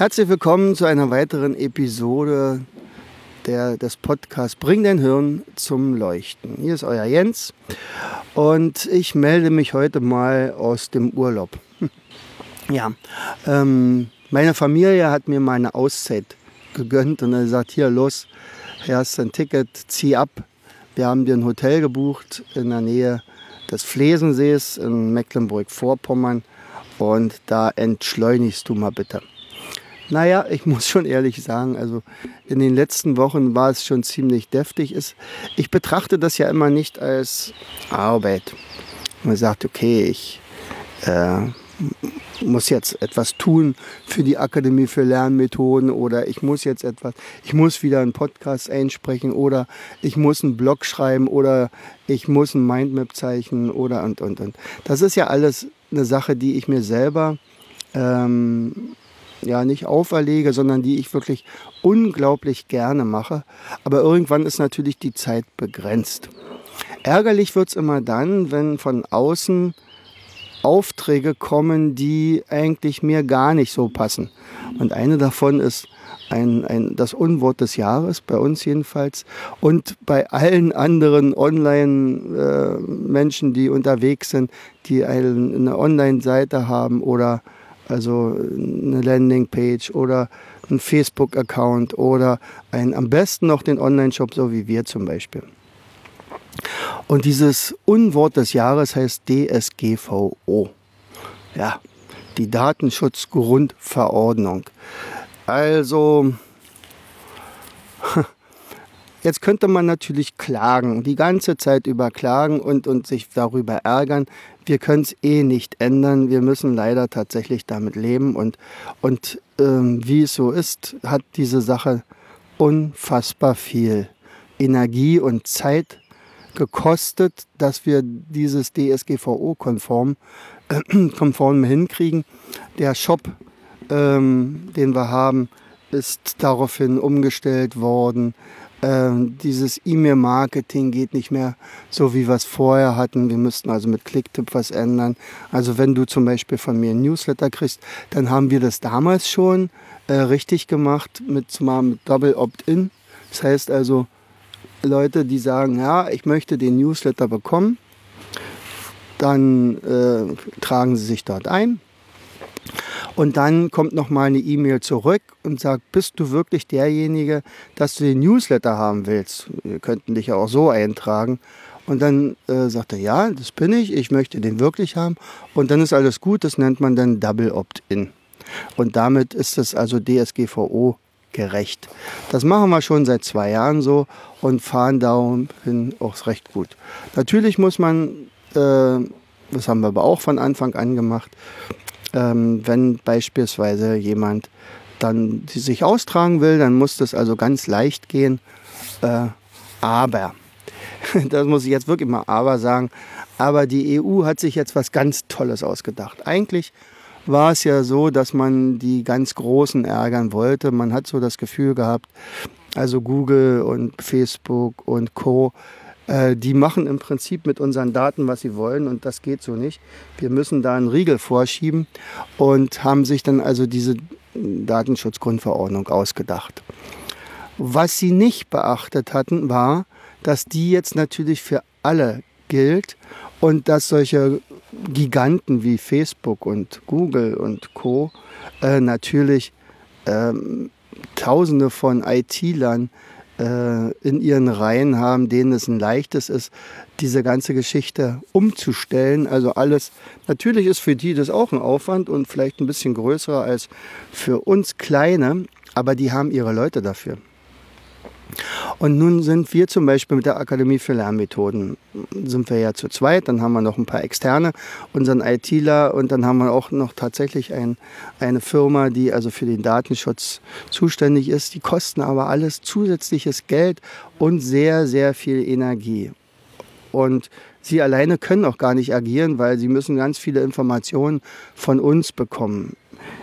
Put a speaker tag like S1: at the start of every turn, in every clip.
S1: Herzlich willkommen zu einer weiteren Episode der, des Podcasts Bring dein Hirn zum Leuchten. Hier ist euer Jens und ich melde mich heute mal aus dem Urlaub. Ja, ähm, meine Familie hat mir mal eine Auszeit gegönnt und er sagt, hier los, hier hast du ein Ticket, zieh ab. Wir haben dir ein Hotel gebucht in der Nähe des Flesensees in Mecklenburg-Vorpommern und da entschleunigst du mal bitte. Naja, ich muss schon ehrlich sagen, also in den letzten Wochen war es schon ziemlich deftig. Ich betrachte das ja immer nicht als Arbeit. Man sagt, okay, ich äh, muss jetzt etwas tun für die Akademie für Lernmethoden oder ich muss jetzt etwas, ich muss wieder einen Podcast einsprechen oder ich muss einen Blog schreiben oder ich muss ein Mindmap zeichnen oder und und und. Das ist ja alles eine Sache, die ich mir selber ähm, ja nicht auferlege, sondern die ich wirklich unglaublich gerne mache. Aber irgendwann ist natürlich die Zeit begrenzt. Ärgerlich wird es immer dann, wenn von außen Aufträge kommen, die eigentlich mir gar nicht so passen. Und eine davon ist ein, ein, das Unwort des Jahres, bei uns jedenfalls, und bei allen anderen Online-Menschen, äh, die unterwegs sind, die eine Online-Seite haben oder also eine Landingpage oder ein Facebook-Account oder ein, am besten noch den Online-Shop, so wie wir zum Beispiel. Und dieses Unwort des Jahres heißt DSGVO. Ja, die Datenschutzgrundverordnung. Also, Jetzt könnte man natürlich klagen, die ganze Zeit über klagen und, und sich darüber ärgern. Wir können es eh nicht ändern. Wir müssen leider tatsächlich damit leben. Und, und ähm, wie es so ist, hat diese Sache unfassbar viel Energie und Zeit gekostet, dass wir dieses DSGVO-konform äh, konform hinkriegen. Der Shop, ähm, den wir haben, ist daraufhin umgestellt worden. Ähm, dieses E-Mail-Marketing geht nicht mehr so, wie wir es vorher hatten. Wir müssten also mit Clicktip was ändern. Also wenn du zum Beispiel von mir ein Newsletter kriegst, dann haben wir das damals schon äh, richtig gemacht mit, zumal mit Double Opt-in. Das heißt also, Leute, die sagen, ja, ich möchte den Newsletter bekommen, dann äh, tragen sie sich dort ein und dann kommt noch mal eine E-Mail zurück und sagt, bist du wirklich derjenige, dass du den Newsletter haben willst? Wir könnten dich ja auch so eintragen. Und dann äh, sagt er, ja, das bin ich, ich möchte den wirklich haben. Und dann ist alles gut, das nennt man dann Double Opt-in. Und damit ist es also DSGVO gerecht. Das machen wir schon seit zwei Jahren so und fahren dahin auch recht gut. Natürlich muss man, äh, das haben wir aber auch von Anfang an gemacht, ähm, wenn beispielsweise jemand dann sich austragen will, dann muss das also ganz leicht gehen. Äh, aber, das muss ich jetzt wirklich mal aber sagen, aber die EU hat sich jetzt was ganz Tolles ausgedacht. Eigentlich war es ja so, dass man die ganz Großen ärgern wollte. Man hat so das Gefühl gehabt, also Google und Facebook und Co, äh, die machen im Prinzip mit unseren Daten, was sie wollen und das geht so nicht. Wir müssen da einen Riegel vorschieben und haben sich dann also diese Datenschutzgrundverordnung ausgedacht. Was sie nicht beachtet hatten, war, dass die jetzt natürlich für alle gilt und dass solche Giganten wie Facebook und Google und Co. Äh, natürlich ähm, Tausende von IT-Lern äh, in ihren Reihen haben, denen es ein leichtes ist, diese ganze Geschichte umzustellen. Also alles, natürlich ist für die das auch ein Aufwand und vielleicht ein bisschen größer als für uns Kleine, aber die haben ihre Leute dafür. Und nun sind wir zum Beispiel mit der Akademie für Lernmethoden, sind wir ja zu zweit, dann haben wir noch ein paar Externe, unseren ITler und dann haben wir auch noch tatsächlich ein, eine Firma, die also für den Datenschutz zuständig ist. Die kosten aber alles zusätzliches Geld und sehr, sehr viel Energie. Und sie alleine können auch gar nicht agieren, weil sie müssen ganz viele Informationen von uns bekommen.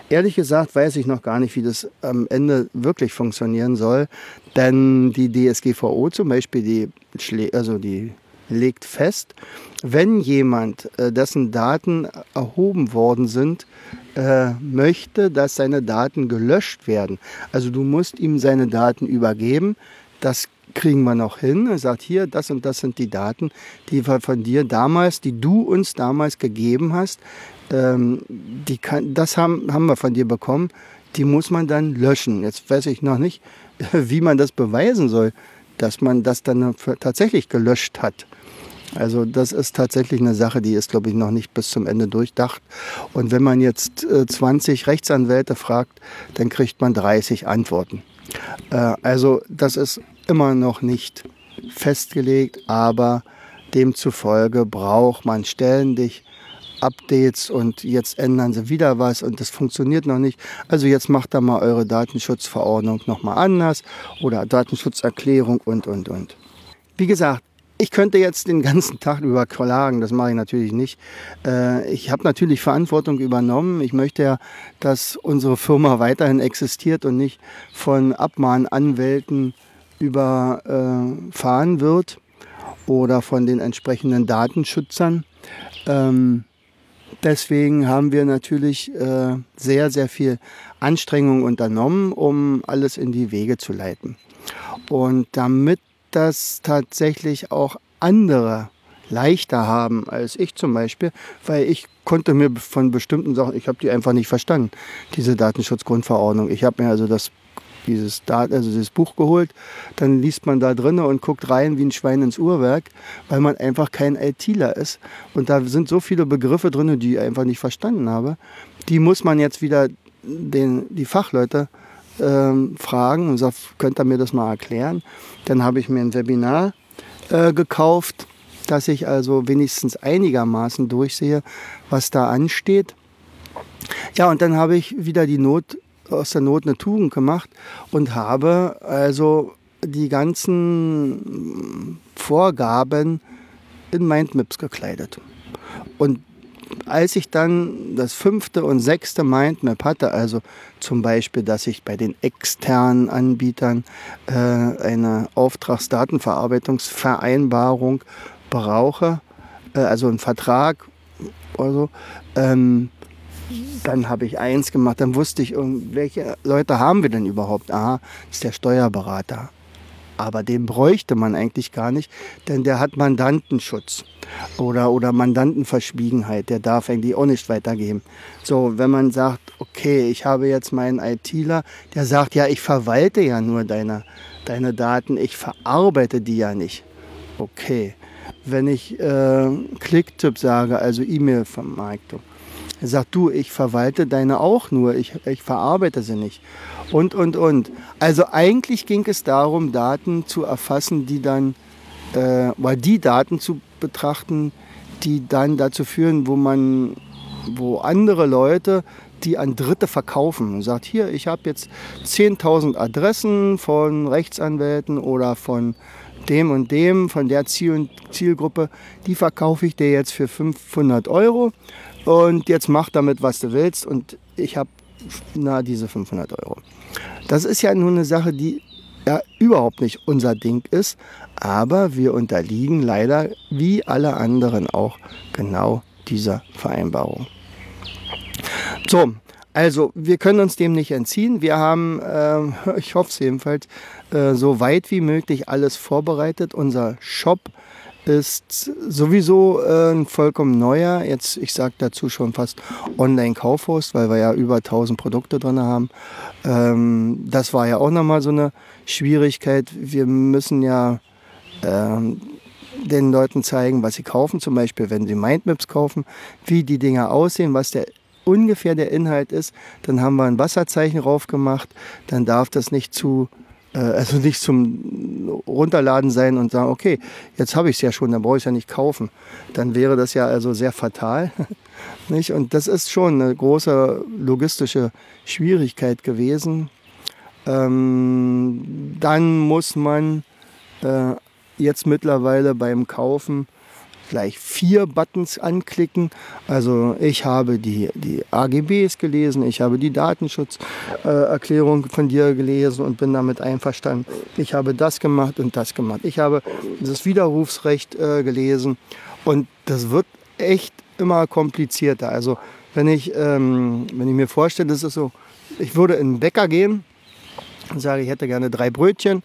S1: Ehrlich gesagt weiß ich noch gar nicht, wie das am Ende wirklich funktionieren soll. Denn die DSGVO zum Beispiel, die, also die legt fest, wenn jemand, äh, dessen Daten erhoben worden sind, äh, möchte, dass seine Daten gelöscht werden. Also du musst ihm seine Daten übergeben. Das kriegen wir noch hin. Er sagt hier, das und das sind die Daten, die wir von dir damals, die du uns damals gegeben hast. Ähm, die kann, das haben, haben wir von dir bekommen. Die muss man dann löschen. Jetzt weiß ich noch nicht, wie man das beweisen soll, dass man das dann tatsächlich gelöscht hat. Also das ist tatsächlich eine Sache, die ist, glaube ich, noch nicht bis zum Ende durchdacht. Und wenn man jetzt äh, 20 Rechtsanwälte fragt, dann kriegt man 30 Antworten. Äh, also das ist immer noch nicht festgelegt, aber demzufolge braucht man ständig Updates und jetzt ändern sie wieder was und das funktioniert noch nicht. Also jetzt macht da mal eure Datenschutzverordnung nochmal anders oder Datenschutzerklärung und, und, und. Wie gesagt, ich könnte jetzt den ganzen Tag über klagen, das mache ich natürlich nicht. Äh, ich habe natürlich Verantwortung übernommen. Ich möchte ja, dass unsere Firma weiterhin existiert und nicht von Abmahnanwälten überfahren wird oder von den entsprechenden Datenschützern. Ähm, deswegen haben wir natürlich äh, sehr, sehr viel Anstrengung unternommen, um alles in die Wege zu leiten. Und damit das tatsächlich auch andere leichter haben als ich zum Beispiel, weil ich konnte mir von bestimmten Sachen, ich habe die einfach nicht verstanden, diese Datenschutzgrundverordnung. Ich habe mir also das dieses, also dieses Buch geholt, dann liest man da drinnen und guckt rein wie ein Schwein ins Uhrwerk, weil man einfach kein ITler ist. Und da sind so viele Begriffe drin, die ich einfach nicht verstanden habe. Die muss man jetzt wieder den, die Fachleute ähm, fragen und sagt, könnt ihr mir das mal erklären? Dann habe ich mir ein Webinar äh, gekauft, dass ich also wenigstens einigermaßen durchsehe, was da ansteht. Ja, und dann habe ich wieder die Not aus der Not eine Tugend gemacht und habe also die ganzen Vorgaben in Mindmaps gekleidet. Und als ich dann das fünfte und sechste Mindmap hatte, also zum Beispiel, dass ich bei den externen Anbietern äh, eine Auftragsdatenverarbeitungsvereinbarung brauche, äh, also einen Vertrag oder so, ähm, dann habe ich eins gemacht, dann wusste ich, welche Leute haben wir denn überhaupt? Aha, das ist der Steuerberater. Aber den bräuchte man eigentlich gar nicht, denn der hat Mandantenschutz oder, oder Mandantenverschwiegenheit. Der darf eigentlich auch nicht weitergeben. So, wenn man sagt, okay, ich habe jetzt meinen ITler, der sagt, ja, ich verwalte ja nur deine, deine Daten, ich verarbeite die ja nicht. Okay. Wenn ich äh, Clicktip sage, also E-Mail-Vermarktung, er sagt, du, ich verwalte deine auch nur, ich, ich verarbeite sie nicht. Und, und, und. Also eigentlich ging es darum, Daten zu erfassen, die dann, äh, oder die Daten zu betrachten, die dann dazu führen, wo man, wo andere Leute die an Dritte verkaufen und sagt, hier, ich habe jetzt 10.000 Adressen von Rechtsanwälten oder von dem und dem, von der Ziel Zielgruppe, die verkaufe ich dir jetzt für 500 Euro und jetzt mach damit, was du willst. Und ich habe na diese 500 Euro. Das ist ja nun eine Sache, die ja überhaupt nicht unser Ding ist, aber wir unterliegen leider wie alle anderen auch genau dieser Vereinbarung. So, also wir können uns dem nicht entziehen. Wir haben, äh, ich hoffe es jedenfalls, äh, so weit wie möglich alles vorbereitet. Unser Shop ist sowieso äh, ein vollkommen neuer, jetzt ich sage dazu schon fast Online-Kaufhaus, weil wir ja über 1000 Produkte drin haben. Ähm, das war ja auch nochmal so eine Schwierigkeit. Wir müssen ja ähm, den Leuten zeigen, was sie kaufen, zum Beispiel wenn sie Mindmaps kaufen, wie die Dinger aussehen, was der ungefähr der Inhalt ist. Dann haben wir ein Wasserzeichen drauf gemacht, dann darf das nicht zu äh, also nicht zum Runterladen sein und sagen, okay, jetzt habe ich es ja schon, dann brauche ich es ja nicht kaufen. Dann wäre das ja also sehr fatal. nicht? Und das ist schon eine große logistische Schwierigkeit gewesen. Ähm, dann muss man äh, jetzt mittlerweile beim Kaufen gleich vier Buttons anklicken. Also ich habe die, die AGBs gelesen, ich habe die Datenschutzerklärung äh, von dir gelesen und bin damit einverstanden. Ich habe das gemacht und das gemacht. Ich habe das Widerrufsrecht äh, gelesen und das wird echt immer komplizierter. Also wenn ich, ähm, wenn ich mir vorstelle, das ist so, ich würde in den Bäcker gehen und sage, ich hätte gerne drei Brötchen.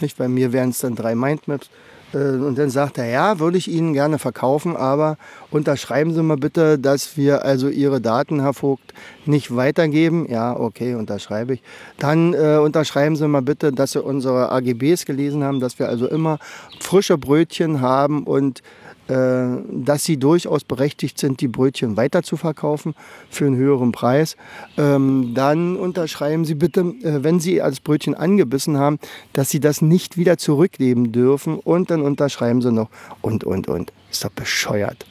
S1: Nicht? Bei mir wären es dann drei Mindmaps. Äh, und dann sagt er, ja, würde ich Ihnen gerne verkaufen, aber unterschreiben Sie mal bitte, dass wir also Ihre Daten, Herr Vogt, nicht weitergeben. Ja, okay, unterschreibe ich. Dann äh, unterschreiben Sie mal bitte, dass Sie unsere AGBs gelesen haben, dass wir also immer frische Brötchen haben und dass sie durchaus berechtigt sind, die Brötchen weiter zu verkaufen für einen höheren Preis. Ähm, dann unterschreiben Sie bitte, äh, wenn Sie als Brötchen angebissen haben, dass Sie das nicht wieder zurückgeben dürfen. Und dann unterschreiben Sie noch und, und, und. Ist doch bescheuert.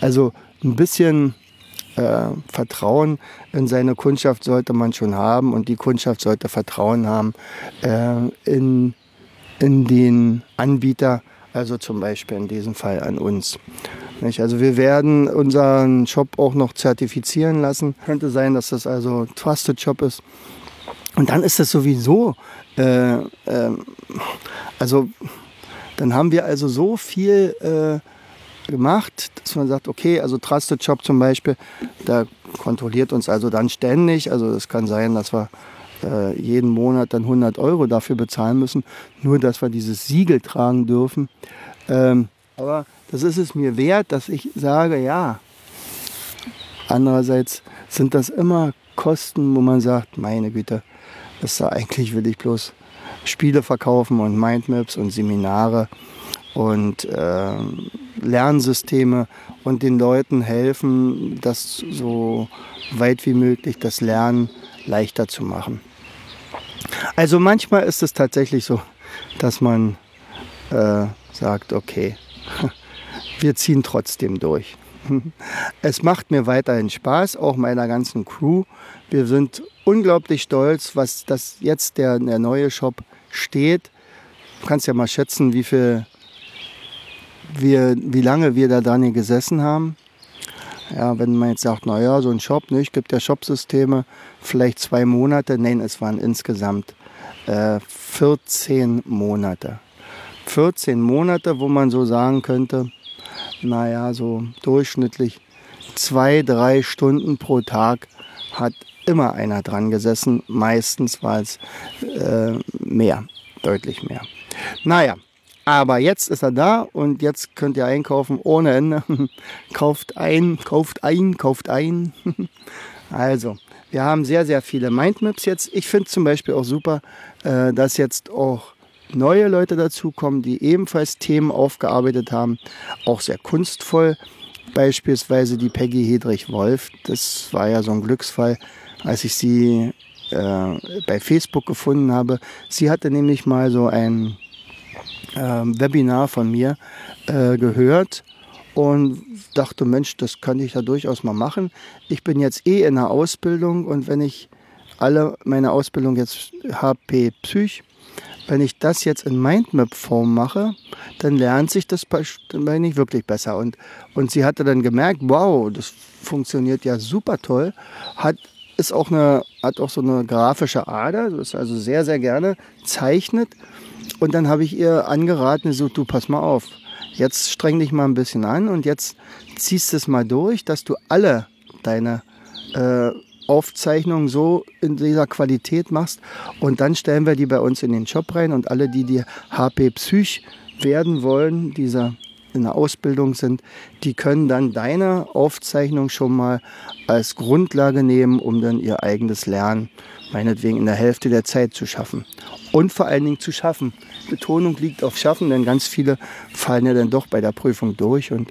S1: Also ein bisschen äh, Vertrauen in seine Kundschaft sollte man schon haben und die Kundschaft sollte Vertrauen haben äh, in, in den Anbieter also zum Beispiel in diesem Fall an uns. Also wir werden unseren Shop auch noch zertifizieren lassen. Könnte sein, dass das also Trusted Shop ist. Und dann ist das sowieso, äh, äh, also dann haben wir also so viel äh, gemacht, dass man sagt, okay, also Trusted Shop zum Beispiel, da kontrolliert uns also dann ständig. Also es kann sein, dass wir äh, jeden Monat dann 100 Euro dafür bezahlen müssen, nur dass wir dieses Siegel tragen dürfen. Ähm, aber das ist es mir wert, dass ich sage, ja. Andererseits sind das immer Kosten, wo man sagt, meine Güte, das da eigentlich will ich bloß Spiele verkaufen und Mindmaps und Seminare und äh, Lernsysteme und den Leuten helfen, das so weit wie möglich das Lernen leichter zu machen. Also manchmal ist es tatsächlich so, dass man äh, sagt, okay, wir ziehen trotzdem durch. Es macht mir weiterhin Spaß, auch meiner ganzen Crew. Wir sind unglaublich stolz, was das jetzt der, der neue Shop steht. Du kannst ja mal schätzen, wie viel wir, wie lange wir da dran gesessen haben. Ja, wenn man jetzt sagt, naja, so ein Shop, ne, ich gibt ja Shopsysteme, vielleicht zwei Monate. Nein, es waren insgesamt äh, 14 Monate. 14 Monate, wo man so sagen könnte, naja, so durchschnittlich zwei, drei Stunden pro Tag hat immer einer dran gesessen. Meistens war es äh, mehr, deutlich mehr. Naja, aber jetzt ist er da und jetzt könnt ihr einkaufen ohne Ende. kauft ein, kauft ein, kauft ein. also, wir haben sehr, sehr viele Mindmaps jetzt. Ich finde zum Beispiel auch super, äh, dass jetzt auch neue Leute dazukommen, die ebenfalls Themen aufgearbeitet haben. Auch sehr kunstvoll. Beispielsweise die Peggy Hedrich-Wolf. Das war ja so ein Glücksfall, als ich sie äh, bei Facebook gefunden habe. Sie hatte nämlich mal so ein Webinar von mir äh, gehört und dachte, Mensch, das könnte ich ja durchaus mal machen. Ich bin jetzt eh in der Ausbildung und wenn ich alle meine Ausbildung jetzt HP Psych, wenn ich das jetzt in Mindmap-Form mache, dann lernt sich das nicht wirklich besser. Und, und sie hatte dann gemerkt, wow, das funktioniert ja super toll, hat ist auch eine, hat auch so eine grafische Ader, ist also sehr, sehr gerne zeichnet. Und dann habe ich ihr angeraten, so, du pass mal auf, jetzt streng dich mal ein bisschen an und jetzt ziehst es mal durch, dass du alle deine äh, Aufzeichnungen so in dieser Qualität machst. Und dann stellen wir die bei uns in den Shop rein und alle, die die HP Psych werden wollen, dieser in der Ausbildung sind, die können dann deine Aufzeichnung schon mal als Grundlage nehmen, um dann ihr eigenes Lernen meinetwegen in der Hälfte der Zeit zu schaffen. Und vor allen Dingen zu schaffen. Betonung liegt auf Schaffen, denn ganz viele fallen ja dann doch bei der Prüfung durch. Und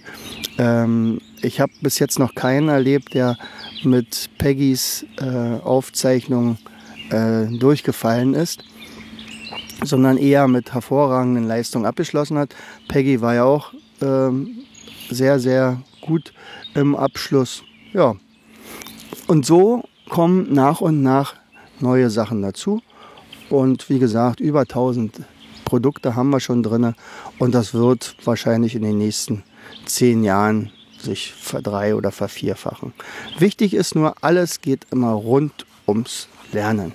S1: ähm, ich habe bis jetzt noch keinen erlebt, der mit Peggys äh, Aufzeichnung äh, durchgefallen ist. sondern eher mit hervorragenden Leistungen abgeschlossen hat. Peggy war ja auch ähm, sehr, sehr gut im Abschluss. Ja. Und so kommen nach und nach neue Sachen dazu. Und wie gesagt, über 1000 Produkte haben wir schon drin. Und das wird wahrscheinlich in den nächsten zehn Jahren sich verdrei- oder vervierfachen. Wichtig ist nur, alles geht immer rund ums Lernen.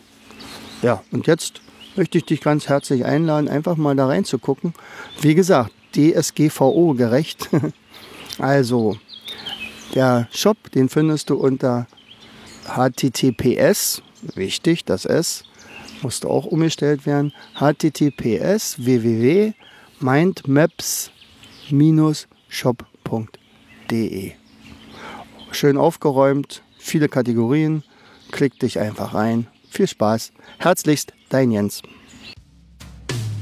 S1: Ja, und jetzt möchte ich dich ganz herzlich einladen, einfach mal da reinzugucken. Wie gesagt, DSGVO gerecht. also, der Shop, den findest du unter https, wichtig, das S, musste auch umgestellt werden, https www.mindmaps-shop.de. Schön aufgeräumt, viele Kategorien, klick dich einfach ein. Viel Spaß. Herzlichst, dein Jens.